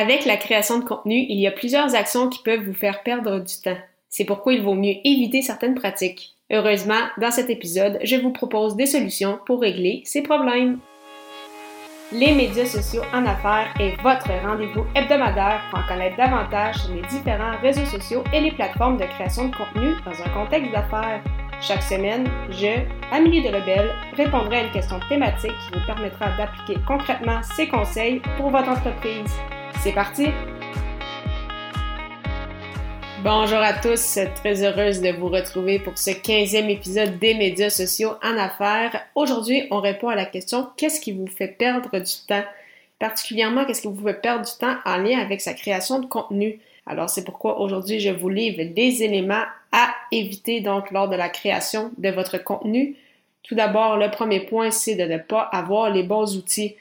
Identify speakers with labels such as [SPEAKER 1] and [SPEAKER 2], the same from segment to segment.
[SPEAKER 1] Avec la création de contenu, il y a plusieurs actions qui peuvent vous faire perdre du temps. C'est pourquoi il vaut mieux éviter certaines pratiques. Heureusement, dans cet épisode, je vous propose des solutions pour régler ces problèmes. Les médias sociaux en affaires est votre rendez-vous hebdomadaire pour en connaître davantage sur les différents réseaux sociaux et les plateformes de création de contenu dans un contexte d'affaires. Chaque semaine, je, Amélie de Lebel, répondrai à une question thématique qui vous permettra d'appliquer concrètement ces conseils pour votre entreprise. C'est parti! Bonjour à tous, très heureuse de vous retrouver pour ce 15e épisode des médias sociaux en affaires. Aujourd'hui, on répond à la question qu'est-ce qui vous fait perdre du temps? Particulièrement, qu'est-ce qui vous fait perdre du temps en lien avec sa création de contenu? Alors, c'est pourquoi aujourd'hui, je vous livre des éléments à éviter donc lors de la création de votre contenu. Tout d'abord, le premier point, c'est de ne pas avoir les bons outils.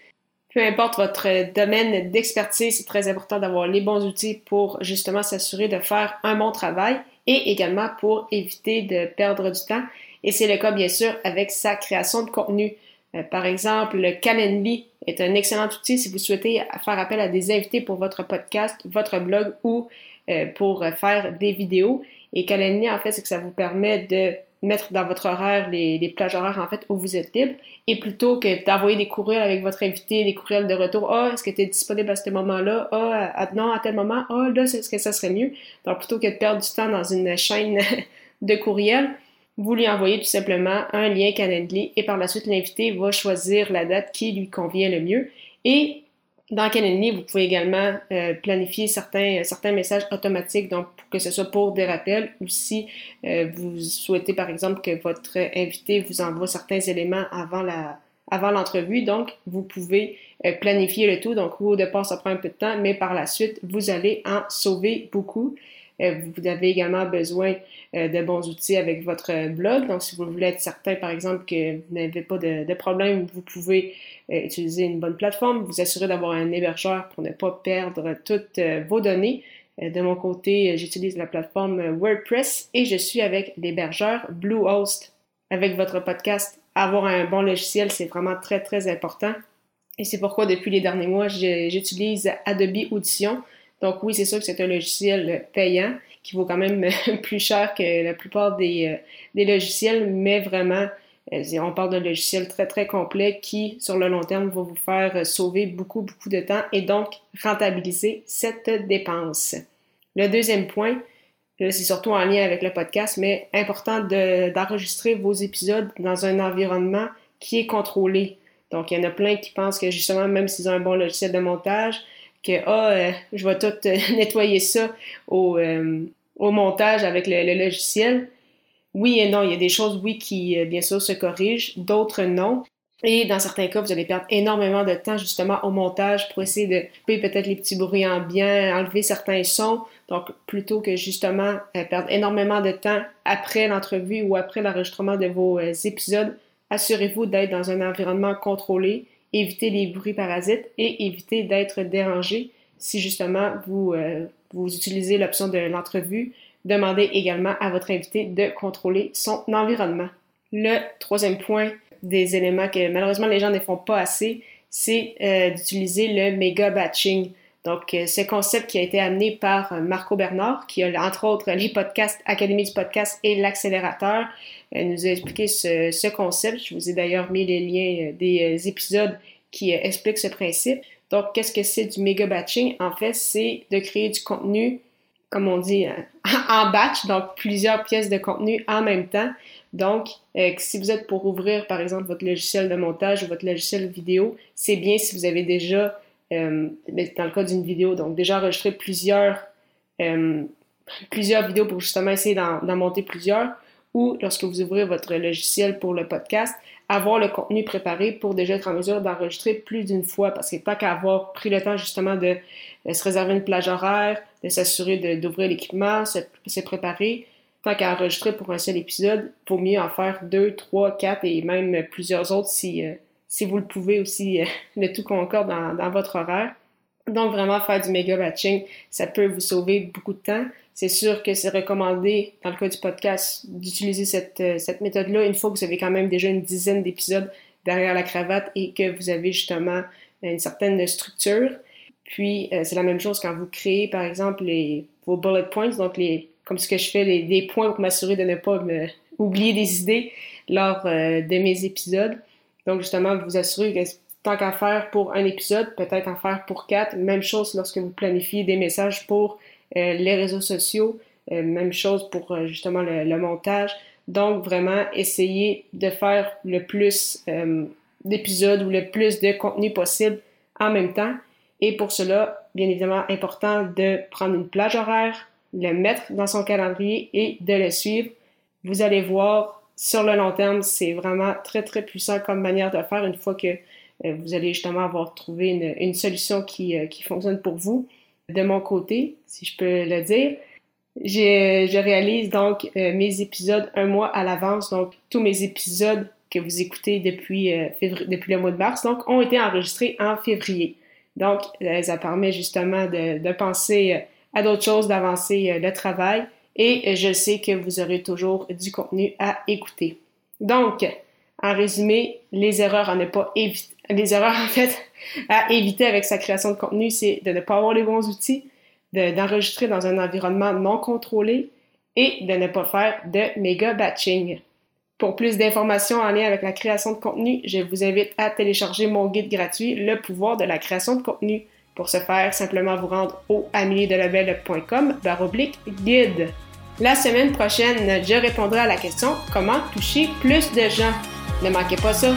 [SPEAKER 1] Peu importe votre domaine d'expertise, c'est très important d'avoir les bons outils pour justement s'assurer de faire un bon travail et également pour éviter de perdre du temps. Et c'est le cas bien sûr avec sa création de contenu. Euh, par exemple, le Calendly est un excellent outil si vous souhaitez faire appel à des invités pour votre podcast, votre blog ou euh, pour faire des vidéos. Et Calendly, en fait, c'est que ça vous permet de mettre dans votre horaire les, plages horaires en fait où vous êtes libre et plutôt que d'envoyer des courriels avec votre invité, des courriels de retour, ah, est-ce que tu es disponible à ce moment-là? Ah, non, à tel moment, ah, là, est-ce que ça serait mieux? Donc, plutôt que de perdre du temps dans une chaîne de courriels, vous lui envoyez tout simplement un lien Calendly et par la suite, l'invité va choisir la date qui lui convient le mieux. Et dans Calendly, vous pouvez également euh, planifier certains, certains messages automatiques, donc que ce soit pour des rappels ou si euh, vous souhaitez par exemple que votre invité vous envoie certains éléments avant la avant l'entrevue. Donc, vous pouvez euh, planifier le tout. Donc, au départ, ça prend un peu de temps, mais par la suite, vous allez en sauver beaucoup. Euh, vous avez également besoin euh, de bons outils avec votre blog. Donc, si vous voulez être certain, par exemple, que vous n'avez pas de, problème, vous pouvez euh, utiliser une bonne plateforme, vous assurer d'avoir un hébergeur pour ne pas perdre toutes vos données. De mon côté, j'utilise la plateforme WordPress et je suis avec l'hébergeur Bluehost. Avec votre podcast, avoir un bon logiciel, c'est vraiment très, très important. Et c'est pourquoi depuis les derniers mois, j'utilise Adobe Audition donc oui, c'est sûr que c'est un logiciel payant qui vaut quand même plus cher que la plupart des, euh, des logiciels, mais vraiment, euh, on parle d'un logiciel très, très complet qui, sur le long terme, va vous faire sauver beaucoup, beaucoup de temps et donc rentabiliser cette dépense. Le deuxième point, c'est surtout en lien avec le podcast, mais important d'enregistrer vos épisodes dans un environnement qui est contrôlé. Donc, il y en a plein qui pensent que justement, même s'ils ont un bon logiciel de montage, que ah, euh, je vais tout euh, nettoyer ça au, euh, au montage avec le, logiciel. Oui et non, il y a des choses, oui, qui bien sûr se corrigent, d'autres non. Et dans certains cas, vous allez perdre énormément de temps justement au montage pour essayer de couper peut-être les petits bruits ambiants, enlever certains sons. Donc, plutôt que justement perdre énormément de temps après l'entrevue ou après l'enregistrement de vos épisodes, assurez-vous d'être dans un environnement contrôlé éviter les bruits parasites et éviter d'être dérangé si justement vous, euh, vous utilisez l'option de l'entrevue. Demandez également à votre invité de contrôler son environnement. Le troisième point des éléments que malheureusement les gens ne font pas assez, c'est euh, d'utiliser le méga batching. Donc, euh, ce concept qui a été amené par euh, Marco Bernard, qui a entre autres les podcasts Académie du podcast et l'accélérateur, euh, nous a expliqué ce, concept. Je vous ai d'ailleurs mis les liens des épisodes qui expliquent ce principe. Donc, qu'est-ce que c'est du méga batching? En fait, c'est de créer du contenu, comme on dit, en batch, donc plusieurs pièces de contenu en même temps. Donc, si vous êtes pour ouvrir, par exemple, votre logiciel de montage ou votre logiciel vidéo, c'est bien si vous avez déjà euh, dans le cas d'une vidéo, donc déjà enregistrer plusieurs, euh, plusieurs vidéos pour justement essayer d'en monter plusieurs, ou lorsque vous ouvrez votre logiciel pour le podcast, avoir le contenu préparé pour déjà être en mesure d'enregistrer plus d'une fois, parce que pas qu'à avoir pris le temps justement de, se réserver une plage horaire, de s'assurer d'ouvrir l'équipement, se, se préparer, tant qu'à enregistrer pour un seul épisode, vaut mieux en faire deux, trois, quatre et même plusieurs autres si, euh, si vous le pouvez aussi, euh, le tout concorde dans, dans, votre horaire. Donc, vraiment, faire du méga batching, ça peut vous sauver beaucoup de temps. C'est sûr que c'est recommandé, dans le cas du podcast, d'utiliser cette, euh, cette méthode-là une fois que vous avez quand même déjà une dizaine d'épisodes derrière la cravate et que vous avez justement une certaine structure. Puis, c'est la même chose quand vous créez, par exemple, les, vos bullet points, donc les, comme ce que je fais, les, des points pour m'assurer de ne pas oublier des idées lors de mes épisodes. Donc, justement, vous assurer que tant qu'à faire pour un épisode, peut-être en faire pour quatre. Même chose lorsque vous planifiez des messages pour euh, les réseaux sociaux. Euh, même chose pour euh, justement le, montage. Donc, vraiment, essayez de faire le plus d'épisodes ou le plus de contenu possible en même temps. Et pour cela, bien évidemment, important de prendre une plage horaire, le mettre dans son calendrier et de le suivre. Vous allez voir, sur le long terme, c'est vraiment très, très puissant comme manière de faire une fois que euh, vous allez justement avoir trouvé une, solution qui, euh, qui, fonctionne pour vous. De mon côté, si je peux le dire, je réalise donc euh, mes épisodes un mois à l'avance. Donc, tous mes épisodes que vous écoutez depuis, depuis le mois de mars, donc, ont été enregistrés en février. Donc, ça permet justement de penser à d'autres choses, d'avancer le travail. Et je sais que vous aurez toujours du contenu à écouter. Donc, en résumé, les erreurs à ne pas éviter, les erreurs en fait à éviter avec sa création de contenu, c'est de ne pas avoir les bons outils, d'enregistrer dans un environnement non contrôlé et de ne pas faire de méga batching. Pour plus d'informations en lien avec la création de contenu, je vous invite à télécharger mon guide gratuit Le pouvoir de la création de contenu. Pour ce faire, simplement vous rendre au améliedelabel.com baroblique guide. La semaine prochaine, je répondrai à la question comment toucher plus de gens? Ne manquez pas ça.